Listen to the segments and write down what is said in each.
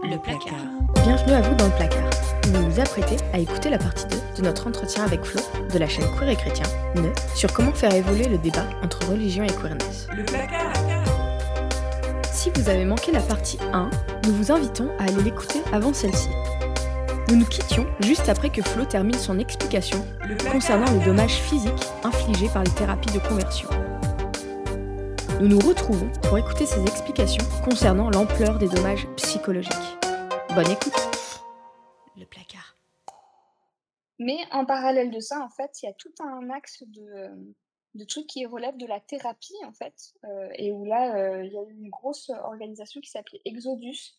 Le placard. Bienvenue à vous dans le placard. Vous vous apprêtez à écouter la partie 2 de notre entretien avec Flo de la chaîne Queer et Chrétien, ne, sur comment faire évoluer le débat entre religion et queerness. Le placard. Si vous avez manqué la partie 1, nous vous invitons à aller l'écouter avant celle-ci. Nous nous quittions juste après que Flo termine son explication Le placard. concernant les dommages physiques infligés par les thérapies de conversion. Nous nous retrouvons pour écouter ses explications concernant l'ampleur des dommages psychologiques. Bonne écoute Le placard. Mais en parallèle de ça, en fait, il y a tout un axe de, de trucs qui relèvent de la thérapie, en fait, euh, et où là, euh, il y a eu une grosse organisation qui s'appelait Exodus,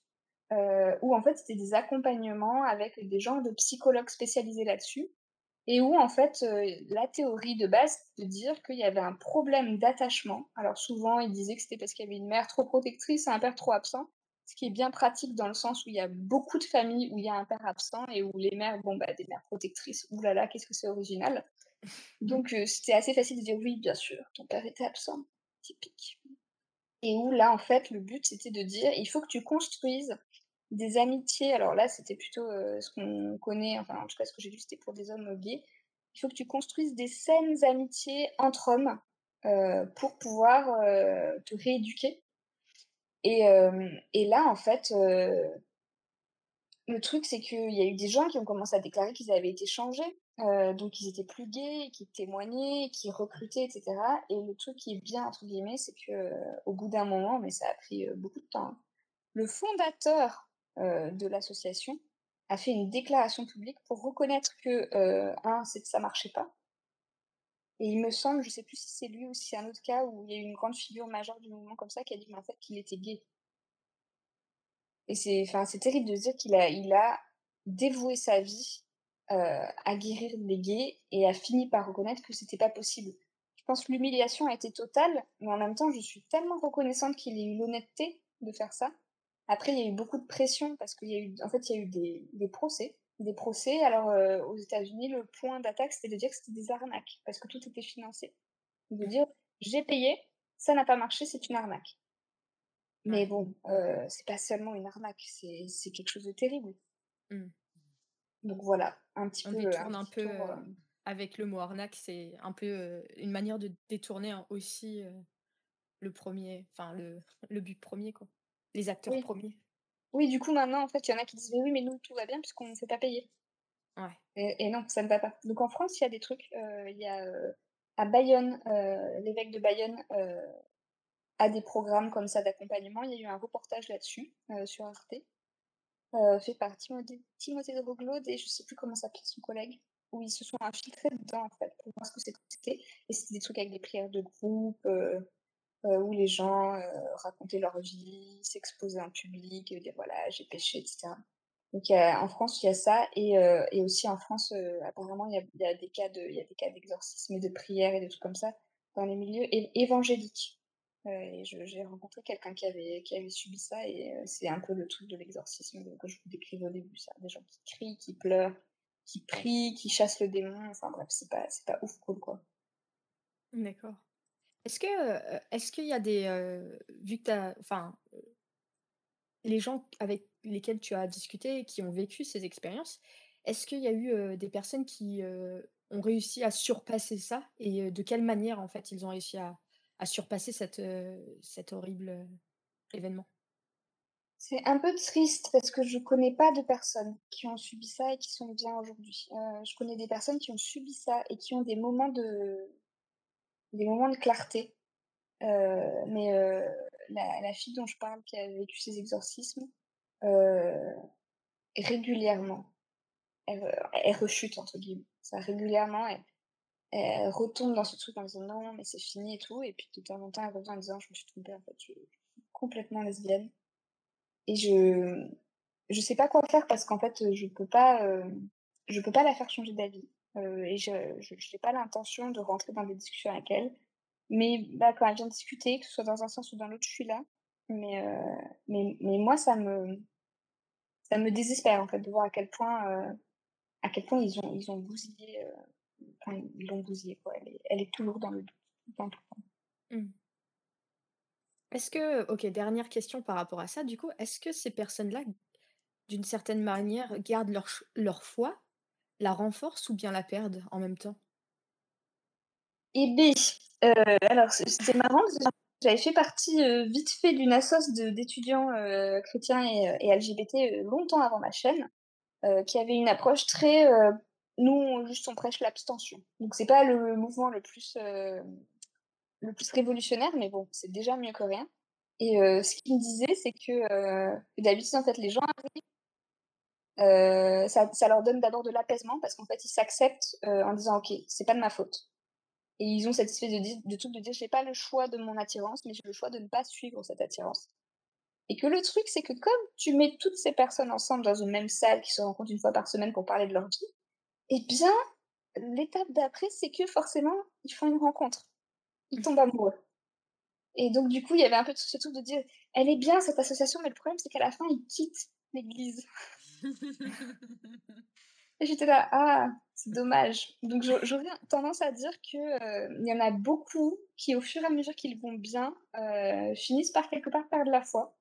euh, où en fait, c'était des accompagnements avec des gens de psychologues spécialisés là-dessus, et où en fait, la théorie de base, de dire qu'il y avait un problème d'attachement. Alors souvent, ils disaient que c'était parce qu'il y avait une mère trop protectrice et un père trop absent ce qui est bien pratique dans le sens où il y a beaucoup de familles où il y a un père absent et où les mères, bon, bah, des mères protectrices, oulala, qu'est-ce que c'est original. Donc, c'était assez facile de dire oui, bien sûr, ton père était absent, typique. Et où là, en fait, le but, c'était de dire, il faut que tu construises des amitiés. Alors là, c'était plutôt euh, ce qu'on connaît, enfin, en tout cas, ce que j'ai vu, c'était pour des hommes gays. Il faut que tu construises des saines amitiés entre hommes euh, pour pouvoir euh, te rééduquer et, et là, en fait, le truc, c'est qu'il y a eu des gens qui ont commencé à déclarer qu'ils avaient été changés, donc ils étaient plus gays, qui témoignaient, qui recrutaient, etc. Et le truc qui est bien, entre guillemets, c'est que au bout d'un moment, mais ça a pris beaucoup de temps, hein, le fondateur euh, de l'association a fait une déclaration publique pour reconnaître que, euh, un, c'est ça marchait pas, et il me semble, je sais plus si c'est lui ou si c'est un autre cas où il y a eu une grande figure majeure du mouvement comme ça qui a dit mais en fait qu'il était gay. Et c'est, enfin, c'est terrible de dire qu'il a, il a dévoué sa vie euh, à guérir les gays et a fini par reconnaître que c'était pas possible. Je pense que l'humiliation a été totale, mais en même temps, je suis tellement reconnaissante qu'il ait eu l'honnêteté de faire ça. Après, il y a eu beaucoup de pression parce qu'il y a eu, en fait, il y a eu des, des procès des procès. Alors, euh, aux États-Unis, le point d'attaque, c'était de dire que c'était des arnaques, parce que tout était financé. De dire, j'ai payé, ça n'a pas marché, c'est une arnaque. Mais bon, euh, c'est pas seulement une arnaque, c'est quelque chose de terrible. Mm. Donc voilà, un petit On peu. détourne un peu tour, euh, euh, avec le mot arnaque, c'est un peu euh, une manière de détourner hein, aussi le premier, enfin le, le but premier, quoi. Les acteurs Oui. premiers. Oui, du coup, maintenant, en fait, il y en a qui disent, mais oui, mais nous, tout va bien puisqu'on ne s'est pas payé. Ouais. Et, et non, ça ne va pas. Donc en France, il y a des trucs. euh, Il y a euh, à Bayonne, euh, l'évêque de Bayonne a des programmes comme ça d'accompagnement. Il y a eu un reportage là-dessus sur Arte, euh, fait par Timothée, Timothée de et je sais plus comment s'appelle son collègue, où ils se sont infiltrés dedans en fait pour voir ce que c'était. Et c'était des trucs avec des prières de groupe. euh, où les gens euh, racontaient leur vie, s'exposaient en public, dire voilà, j'ai péché, etc. Donc en France, il y a ça, et, euh, et aussi en France, euh, apparemment, il y a, des cas de, d'exorcisme et de prière et de trucs comme ça dans les milieux évangéliques. Euh, et j'ai rencontré quelqu'un qui avait, qui avait subi ça, et euh, c'est un peu le truc de l'exorcisme que je vous décrivais au début, ça. Des gens qui crient, qui pleurent, qui prient, qui chassent le démon, enfin bref, c'est pas, c'est pas ouf cool, quoi. D'accord. Est-ce que qu'il y a des vu que t'as enfin les gens avec lesquels tu as discuté et qui ont vécu ces expériences, est-ce qu'il y a eu des personnes qui ont réussi à surpasser ça et de quelle manière en fait ils ont réussi à, surpasser cette, cet horrible événement? C'est un peu triste parce que je connais pas de personnes qui ont subi ça et qui sont bien aujourd'hui. Je connais des personnes qui ont subi ça et qui ont des moments de, des moments de clarté. Euh, mais euh, la, fille dont je parle qui a vécu ces exorcismes, euh, régulièrement, elle, rechute entre guillemets. Régulièrement, elle, retombe dans ce truc en disant non, mais c'est fini et tout. Et puis de temps en temps, elle revient en disant je me suis trompée, en fait, je, suis complètement lesbienne. Et je je sais pas quoi faire parce qu'en fait, je peux pas je peux pas la faire changer d'avis. Euh, et je j'ai pas l'intention de rentrer dans des discussions avec elle. Mais bah, quand elle vient discuter, que ce soit dans un sens ou dans l'autre, je suis là. Mais, euh, mais, mais moi, ça me, ça me désespère en fait de voir à quel point, euh, à quel point ils ont, ils ont bousillé, ils l'ont bousillé quoi. Elle est, elle est toujours dans le doute. Mmh. Est-ce que, ok, dernière question par rapport à ça, du coup, est-ce que ces personnes-là d'une certaine manière, gardent leur leur foi, la renforcent ou bien la perdent en même temps? Eh beh, heu, alors c'était marrant j'avais fait partie, heu, vite fait d'une assoce d'étudiants, heu, chrétiens et LGBT, longtemps avant ma chaîne, qui avait une approche très, nous on juste on prêche l'abstention. Donc c'est pas le mouvement le plus, le plus révolutionnaire, mais bon, c'est déjà mieux que rien et ce qu'ils me disaient, c'est que, d'habitude en fait les gens arrivent, heu, ça ça leur donne d'abord de l'apaisement parce qu'en fait ils s'acceptent, heu, en disant: «OK, c'est pas de ma faute». Et ils ont cette espèce de de truc de dire: «J'ai pas le choix de mon attirance, mais j'ai le choix de ne pas suivre cette attirance». Et que le truc, c'est que comme tu mets toutes ces personnes ensemble dans une même salle, qui se rencontrent une fois par semaine pour parler de leur vie, eh bien, l'étape d'après, c'est que forcément, ils font une rencontre. Ils tombent amoureux. Et donc du coup, il y avait un peu ce truc de dire: «Elle est bien cette association, mais le problème, c'est qu'à la fin, ils quittent l'église». Et j'étais là: «Ah, c'est dommage». Donc j'au j'aurais tendance à dire que, heu, il y en a beaucoup qui, au fur et à mesure qu'ils vont bien, heu, finissent par quelque part perdre la foi.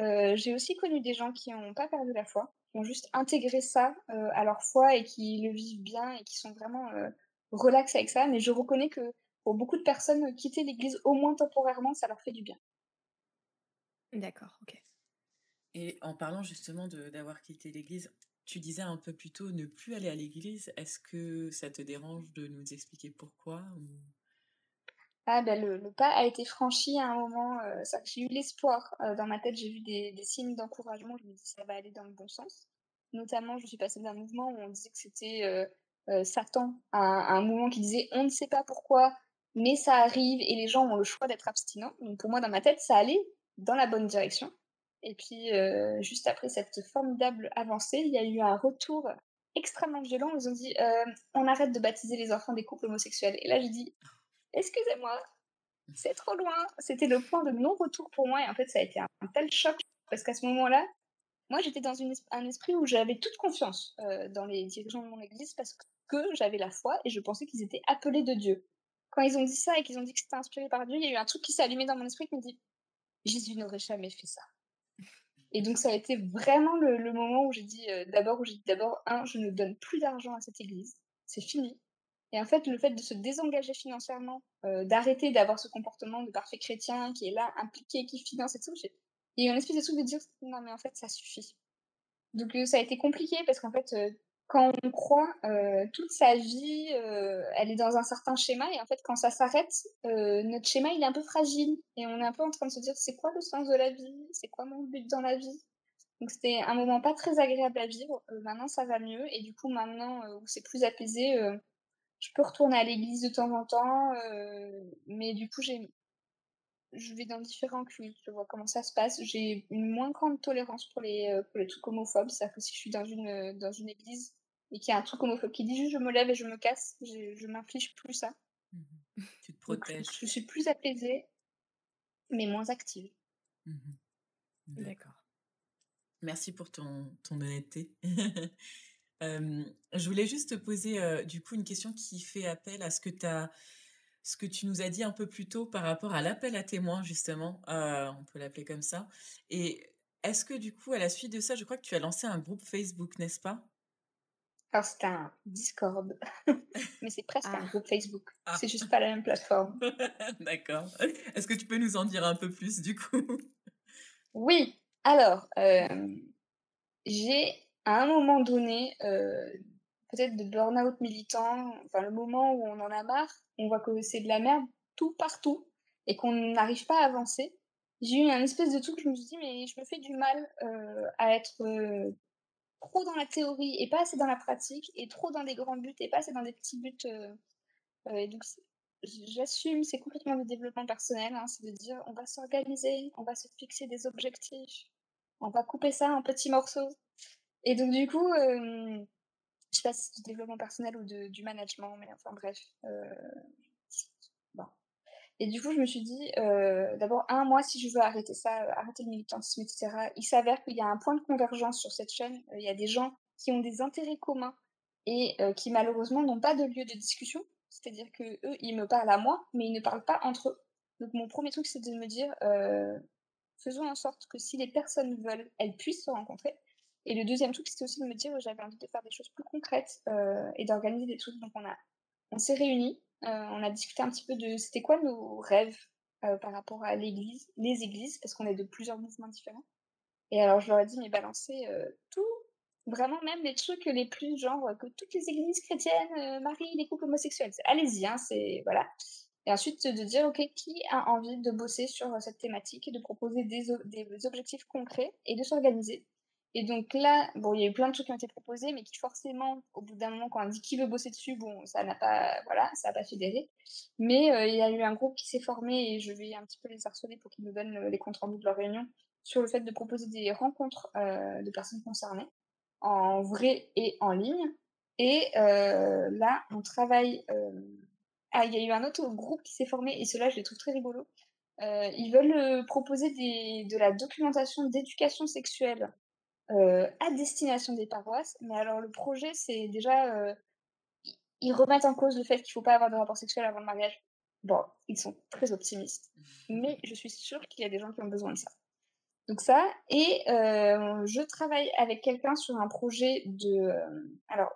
Heu, j'ai aussi connu des gens qui ont pas perdu la foi, qui ont juste intégré ça, heu, à leur foi et qui le vivent bien et qui sont vraiment, relax avec ça. Mais je reconnais que pour beaucoup de personnes, quitter l'église, au moins temporairement, ça leur fait du bien. D'accord, OK. Et en parlant justement d'avoir quitté l'église, tu disais un peu plus tôt ne plus aller à l'église. Est-ce que ça te dérange de nous expliquer pourquoi ou... Ah bah, le pas a été franchi à un moment, que j'ai eu l'espoir, heu, dans ma tête, j'ai vu des des signes d'encouragement, je me dis: «Ça va aller dans le bon sens». Notamment, je suis passée d'un mouvement où on disait que c'était, heu, Satan à à un mouvement qui disait: «On ne sait pas pourquoi, mais ça arrive et les gens ont le choix d'être abstinents». Donc pour moi, dans ma tête, ça allait dans la bonne direction et puis, heu, juste après cette formidable avancée, il y a eu un retour extrêmement violent. Ils ont dit: «Heu, on arrête de baptiser les enfants des couples homosexuels» et là, j'ai dit: Excusez-moi, c'est trop loin. C'était le point de non-retour pour moi et en fait, ça a été un tel choc parce qu'à ce moment-là, moi, j'étais dans une un esprit où j'avais toute confiance, heu, dans les dirigeants de mon église parce que j'avais la foi et je pensais qu'ils étaient appelés de Dieu. Quand ils ont dit ça et qu'ils ont dit que c'était inspiré par Dieu, il y a eu un truc qui s'est allumé dans mon esprit qui me dit: «Jésus n'aurait jamais fait ça» et donc ça a été vraiment le moment où j'ai dit, heu, d'abord où j'ai dit: «D'abord, 1, je ne donne plus d'argent à cette église, c'est fini». Et en fait, le fait de se désengager financièrement, heu, d'arrêter d'avoir ce comportement de parfait chrétien qui est là, impliqué, qui finance et tout, il y a eu une espèce de truc de dire: «Non mais en fait, ça suffit». Donc heu, ça a été compliqué parce qu'en fait, quand on croit, heu, toute sa vie, heu, elle est dans un certain schéma et en fait, quand ça s'arrête, heu, notre schéma, il est un peu fragile et on est un peu en train de se dire: «C'est quoi le sens de la vie? C'est quoi mon but dans la vie?» donc c'était un moment pas très agréable à vivre. Maintenant ça va mieux et du coup maintenant, où c'est plus apaisé, je peux retourner à l'église de temps en temps, mais du coup, j'ai je vais dans différents cultes, je vois comment ça se passe. J'ai une moins grande tolérance pour les, pour les trucs homophobes. C'est-à-dire que si je suis dans une, dans une église et qu'il y a un truc homophobe qui dit juste: «Je me lève et je me casse», je je m'inflige plus ça. Mmh Tu te Donc je protèges. je suis plus apaisée, mais moins active. Mmh D'accord. D'accord. Merci pour ton ton honnêteté. Je voulais juste te poser, heu, du coup, une question qui fait appel à ce que tu ce que tu nous as dit un peu plus tôt par rapport à l'appel à témoins justement, heu, on peut l'appeler comme ça et est-ce que du coup, à la suite de ça, je crois que tu as lancé un groupe Facebook, n'est-ce pas? Alors c'est un Discord, mais c'est presque un Ah, groupe Facebook. Ah, C'est juste pas la même plateforme. d'accord. Est-ce que tu peux nous en dire un peu plus du coup? Oui, alors, hem J'ai, à un moment donné, heu, peut-être de burn-out militant, enfin le moment où on en a marre, on voit que c'est de la merde tout partout et qu'on n'arrive pas à avancer. J'ai eu un espèce de truc, je me suis dit: «Mais je me fais du mal, heu, à être, trop dans la théorie et pas assez dans la pratique et trop dans des grands buts et pas assez dans des petits buts», c j j'assume, c'est complètement du développement personnel, hein, c'est de dire: «On va s'organiser, on va se fixer des objectifs, on va couper ça en petits morceaux». Et donc du coup, hem, je sais pas si c'est du développement personnel ou de du management, mais enfin bref, bon. Et du coup, je me suis dit, heu, d'abord, un moi, si je veux arrêter ça, heu, arrêter le militantisme et cetera, il s'avère qu'il y a un point de convergence sur cette chaîne. Heu, il y a des gens qui ont des intérêts communs et qui malheureusement n'ont pas de lieu de discussion. C'est-à-dire qu'eux, ils me parlent à moi, mais ils ne parlent pas entre eux. Donc mon premier truc, c'est de me dire, «Faisons en sorte que si les personnes veulent, elles puissent se rencontrer» Et le deuxième truc, c'était aussi de me dire j'avais envie de faire des choses plus concrètes et d'organiser des trucs. Donc on on s'est réunis, on a discuté un petit peu de c'était quoi nos rêves par rapport à l'église, les églises, parce qu'on est de plusieurs mouvements différents. Et alors je leur ai dit mais balancez tout Vraiment, même les trucs les plus genre que toutes les églises chrétiennes euh, marient les couples homosexuels. Allez-y, hein, c'est. Voilà. Et ensuite, de dire, OK, qui a envie de bosser sur cette thématique et de proposer des objectifs concrets et de s'organiser? Et donc là, bon, il y a eu plein de trucs qui ont été proposés, mais qui forcément, au bout d'un moment, quand on dit qui veut bosser dessus, bon, ça n'a pas, voilà, ça n'a pas fédéré. Mais euh, il y a eu un groupe qui s'est formé et je vais un petit peu les harceler pour qu'ils nous donnent euh, les comptes rendus de leur réunion sur le fait de proposer des rencontres de personnes concernées en vrai et en ligne. Et euh, là, on travaille. Euh, ah, il y a eu un autre groupe qui s'est formé, et cela, je les trouve très rigolos. Euh, ils veulent proposer de la documentation d'éducation sexuelle à destination des paroisses. Mais alors, le projet, c'est déjà. ils remettent en cause le fait qu'il ne faut pas avoir de rapport sexuel avant le mariage. Bon, ils sont très optimistes. Mais je suis sûre qu'il y a des gens qui ont besoin de ça. Donc ça, et euh, je travaille avec quelqu'un sur un projet de... Euh, alors,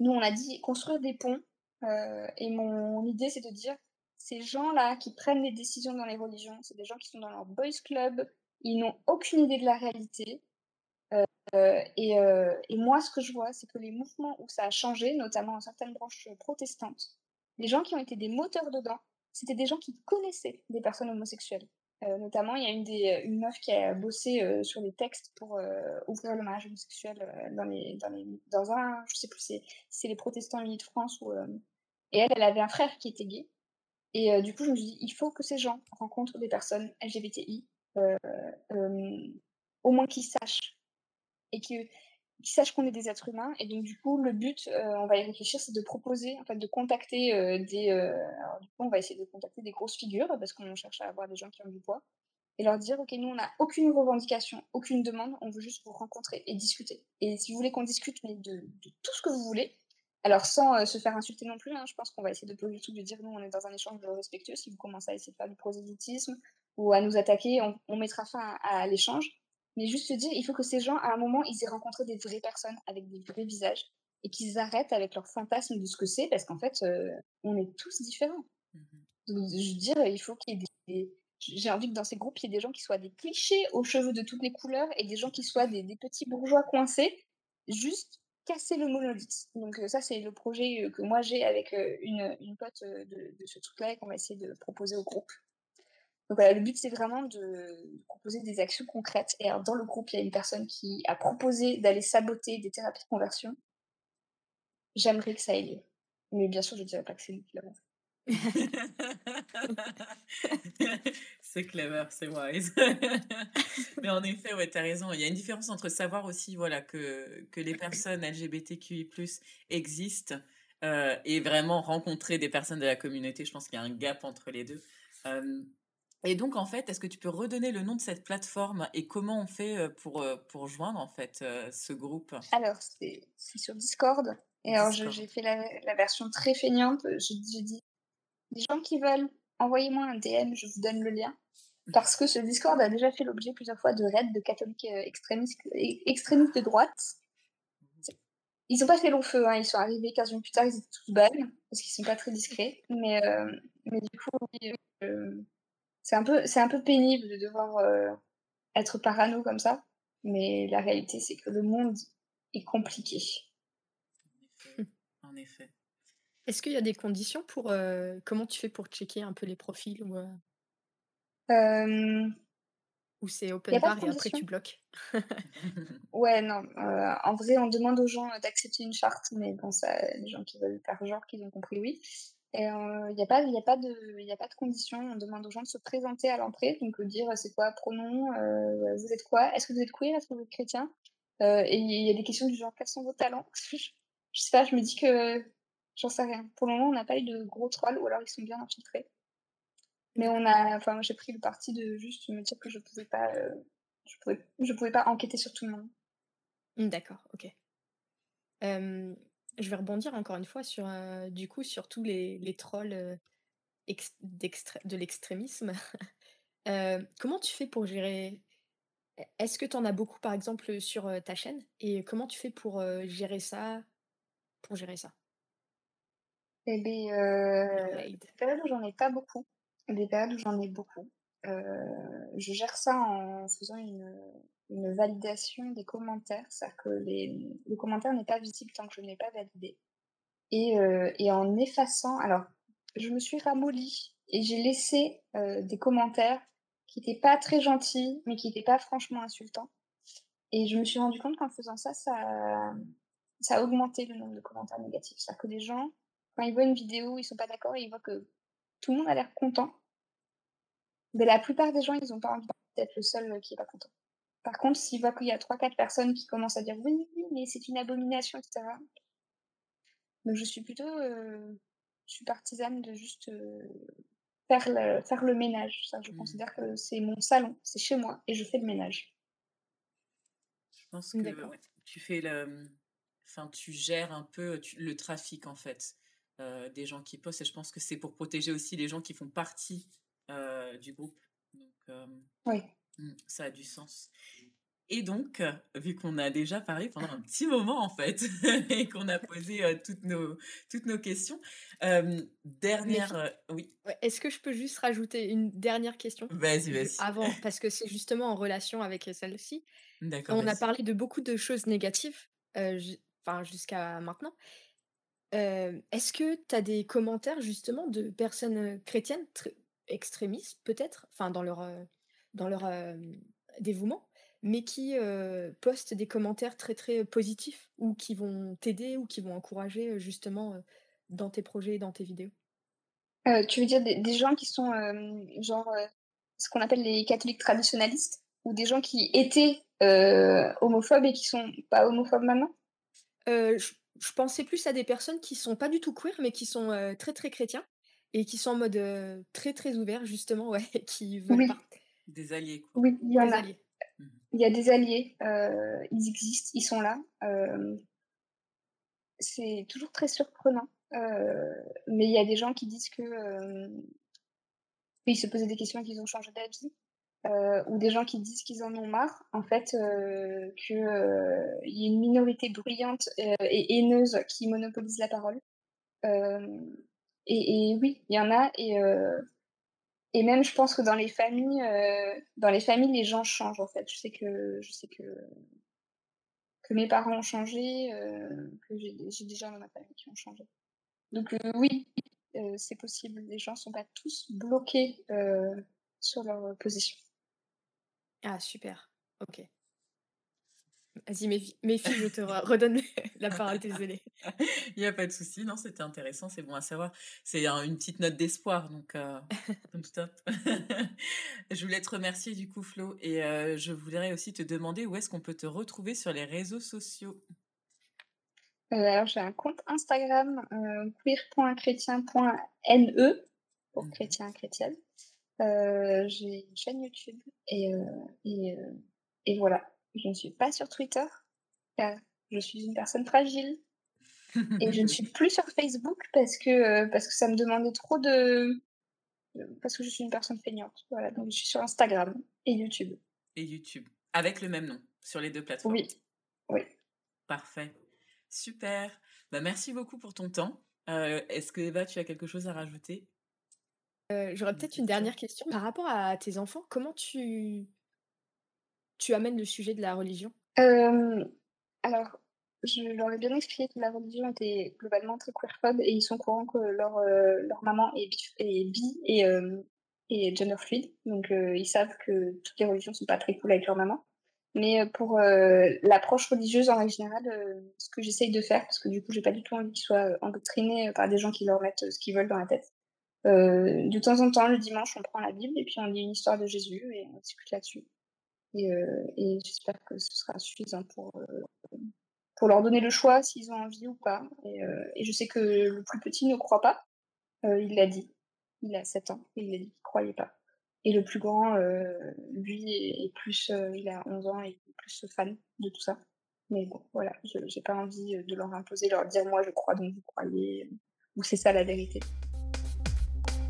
nous, on a dit construire des ponts, euh, et mon idée, c'est de dire, ces gens-là qui prennent les décisions dans les religions, c'est des gens qui sont dans leur boys club, ils n'ont aucune idée de la réalité. Et, et, moi, ce que je vois, c'est que les mouvements où ça a changé, notamment dans certaines branches protestantes, les gens qui ont été des moteurs dedans, c'était des gens qui connaissaient des personnes homosexuelles. Euh, notamment, il y a une, meuf qui a bossé euh, sur les textes pour euh, ouvrir le mariage homosexuel dans un, je sais plus, c'est, c'est les protestants unis de France. Où, et elle, elle avait un frère qui était gay. Et du coup, je me suis dit, il faut que ces gens rencontrent des personnes LGBTI, au moins qu'ils sachent. Et que qui sachent qu'on est des êtres humains. Et donc, du coup, le but, euh, on va y réfléchir, c'est de proposer, en fait, de contacter euh, des. Euh, alors, du coup, on va essayer de contacter des grosses figures parce qu'on cherche à avoir des gens qui ont du poids et leur dire, OK, nous, on n'a aucune revendication, aucune demande, on veut juste vous rencontrer et discuter. Et si vous voulez qu'on discute, mais de, tout ce que vous voulez, alors sans se faire insulter non plus, hein, je pense qu'on va essayer de poser tout, de dire, nous, on est dans un échange respectueux. Si vous commencez à essayer de faire du prosélytisme ou à nous attaquer, on mettra fin à l'échange. Mais juste se dire, il faut que ces gens, à un moment, ils aient rencontré des vraies personnes avec des vrais visages et qu'ils arrêtent avec leur fantasme de ce que c'est, parce qu'en fait, euh, on est tous différents. Mmh Donc, je veux dire, il faut qu'il y ait des. J'ai envie que dans ces groupes, il y ait des gens qui soient des clichés aux cheveux de toutes les couleurs et des gens qui soient des, des petits bourgeois coincés, juste casser le monolithe. Donc, euh, ça, c'est le projet euh, que moi j'ai avec une, une pote de, de ce truc-là et qu'on va essayer de proposer au groupe. Donc le but c'est vraiment de proposer des actions concrètes. Et alors, dans le groupe, il y a une personne qui a proposé d'aller saboter des thérapies de conversion. J'aimerais que ça ait lieu. Mais bien sûr, je ne dirais pas que c'est lui qui l'a c'est clever, c'est wise. Mais en effet, ouais, tu as raison. Il y a une différence entre savoir aussi voilà, que, que les personnes LGBTQI existent euh, et vraiment rencontrer des personnes de la communauté. Je pense qu'il y a un gap entre les deux. Euh, et donc, en fait, est-ce que tu peux redonner le nom de cette plateforme et comment on fait pour, pour joindre, en fait, ce groupe? Alors, c'est sur Discord. Et alors, j'ai fait la, la, version très feignante. J'ai dit, les gens qui veulent, envoyez-moi un DM, je vous donne le lien. Parce que ce Discord a déjà fait l'objet plusieurs fois de raids de catholiques extrémistes, extrémistes de droite. Ils n'ont pas fait long feu, hein. ils sont arrivés 15 minutes plus tard, ils étaient tous balles, parce qu'ils sont pas très discrets. Mais, mais du coup, oui, c'est un peu c'est un peu pénible de devoir euh, être parano comme ça mais la réalité c'est que le monde est compliqué. En effet, est-ce qu'il y a des conditions pour euh, comment tu fais pour checker un peu les profils ou euh? ou c'est open bar et après tu bloques? Ouais non en vrai on demande aux gens d'accepter une charte mais bon ça les gens qui veulent faire genre qu'ils ont compris oui et il n'y a, pas, y a, pas de, a pas de condition. On demande aux gens de se présenter à l'entrée, donc dire c'est quoi pronom, vous êtes quoi, est-ce que vous êtes queer, est-ce que vous êtes chrétien? Et il y a des questions du genre quels sont vos talents? Je, sais pas, je me dis que j'en sais rien. Pour le moment, on n'a pas eu de gros trolls ou alors ils sont bien infiltrés. Mais on a, enfin, j'ai pris le parti de juste me dire que je pouvais pas, je pouvais, je pouvais pas enquêter sur tout le monde. Mmh, d'accord, ok. Je vais rebondir encore une fois sur, du coup, sur tous les, les trolls de l'extrémisme. comment tu fais pour gérer E est-ce que tu en as beaucoup, par exemple, sur, ta chaîne? Et comment tu fais pour, gérer ça pour gérer ça? Heu, hate. des périodes où j'en ai pas beaucoup, des périodes où j'en ai beaucoup. Je gère ça en faisant une, une validation des commentaires. C'est-à-dire que les, le commentaire n'est pas visible tant que je ne l'ai pas validé. Et heu, et en effaçant alors, je me suis ramollie et j'ai laissé, heu, des commentaires qui étaient pas très gentils, mais qui étaient pas franchement insultants. Et je me suis rendu compte qu'en faisant ça, ça, ça a augmenté le nombre de commentaires négatifs. C'est-à-dire que les gens, quand ils voient une vidéo, ils sont pas d'accord et ils voient que tout le monde a l'air content mais la plupart des gens, ils ont pas envie d'être le seul, qui est pas content. Par contre, s'ils voient qu'il y a 3-4 personnes qui commencent à dire: «Oui, oui, mais c'est une abomination» et cetera donc je suis plutôt, heu, je suis partisane de juste, heu, faire le faire le ménage. Ça, je Mmh. considère que c'est mon salon, c'est chez moi et je fais le ménage. Je pense que ouais, tu fais le, enfin, tu gères un peu, tu le trafic, en fait, heu, des gens qui postent et je pense que c'est pour protéger aussi les gens qui font partie, du groupe. Donc, Oui. Mmh, ça a du sens. Et donc, vu qu'on a déjà parlé pendant un petit moment, en fait, et qu'on a posé, heu, toutes nos toutes nos questions, dernière, heu oui? est-ce que je peux juste rajouter une dernière question? Vas-y, vas-y. avant parce que c'est justement en relation avec, celle-ci. D'accord, On a parlé de beaucoup de choses négatives, enfin, jusqu'à maintenant. Est-ce que tu as des commentaires justement de personnes, chrétiennes extrémistes peut-être, enfin dans leur, dans leur, hem, dévouement, mais qui, heu, postent des commentaires très, très positifs ou qui vont t'aider ou qui vont encourager, heu, justement, dans tes projets et dans tes vidéos? Tu veux dire des des gens qui sont, genre, ce qu'on appelle les catholiques traditionalistes? Ou des gens qui étaient, homophobes et qui sont pas homophobes maintenant? Je je pensais plus à des personnes qui sont pas du tout queer, mais qui sont, très, très chrétiens et qui sont en mode, très, très ouverts justement, ouais, qui veulent Oui, Des alliés, quoi. oui, il y en des a. alliés. Il y a des alliés, heu, ils existent, ils sont là, hem c'est toujours très surprenant, heu, mais il y a des gens qui disent que, ils se posaient des questions et qu'ils ont changé d'avis, ou des gens qui disent qu'ils en ont marre, en fait, heu, que, heu, il y a une minorité bruyante, et haineuse qui monopolise la parole. Et et oui, il y en a et et même je pense que dans les familles, heu, dans les familles, les gens changent, en fait. Je sais que je sais que que mes parents ont changé, heu, que j'ai des gens dans ma famille qui ont changé. Donc, heu, oui, c'est possible. Les gens sont pas tous bloqués, sur leur, position. Ah super, OK. Vas-y méfie méfie, je te re redonne la parole, désolée. Il y a pas de souci, non, c'était intéressant, c'est bon à savoir. C'est un une petite note d'espoir donc, top. Je voulais te remercier du coup Flo et heu, je voudrais aussi te demander où est-ce qu'on peut te retrouver sur les réseaux sociaux? Heu, alors j'ai un compte Instagram, queer.chrétien.ne pour Mmh mh. chrétien, chrétienne. J'ai une chaîne YouTube et et et voilà. Je ne suis pas sur Twitter, car je suis une personne fragile et je ne suis plus sur Facebook parce que, heu, parce que ça me demandait trop de parce que je suis une personne feignante. Voilà, donc je suis sur Instagram et YouTube. Et YouTube, avec le même nom, sur les 2 plateformes? Oui, oui. Parfait, super. Bah, merci beaucoup pour ton temps. Heu, est-ce que Eva, tu as quelque chose à rajouter? Heu, j'aurais peut-être une question? dernière question. Par rapport à tes enfants, comment tu tu amènes le sujet de la religion? Alors, je leur ai bien expliqué que la religion était globalement très queerphobe et ils sont au courant que leur, heu, leur maman est bi et et gender fluid. Donc, heu, ils savent que toutes les religions sont pas très cool avec leur maman. Mais, pour, l'approche religieuse en heu, ce que j'essaye de faire, parce que du coup j'ai pas du tout envie qu'ils soient, endoctrinés, heu, par des gens qui leur mettent, ce qu'ils veulent dans la tête. De temps en temps, le dimanche, on prend la Bible et puis on lit une histoire de Jésus et on discute là-dessus. Et heu, et j'espère que ce sera suffisant pour, heu, pour leur donner le choix s'ils ont envie ou pas. Et et je sais que le plus petit ne croit pas, il l'a dit. Il a 7 ans et il a dit qu'il croyait pas. Et le plus grand, lui est plus, il a 11 ans et est plus fan de tout ça. Mais bon, voilà, je j'ai pas envie, de leur imposer, leur dire: «Moi je crois donc vous croyez», ou «C'est ça la vérité».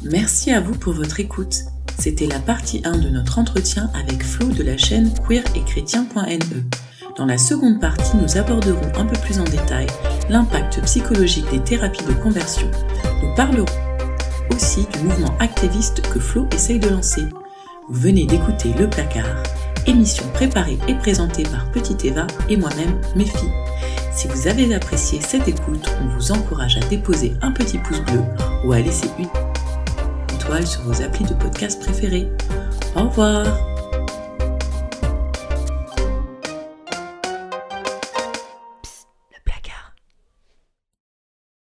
Merci à vous pour votre écoute. C'était la partie 1 de notre entretien avec Flo de la chaîne queer et chrétien.ne. Dans la seconde partie, nous aborderons un peu plus en détail l'impact psychologique des thérapies de conversion. Nous parlerons aussi du mouvement activiste que Flo essaye de lancer. Vous venez d'écouter Le Placard, émission préparée et présentée par Petite Eva et moi-même, Méfie. Si vous avez apprécié cette écoute, on vous encourage à déposer un petit pouce bleu ou à laisser une sur vos applis de podcast préférés. Au revoir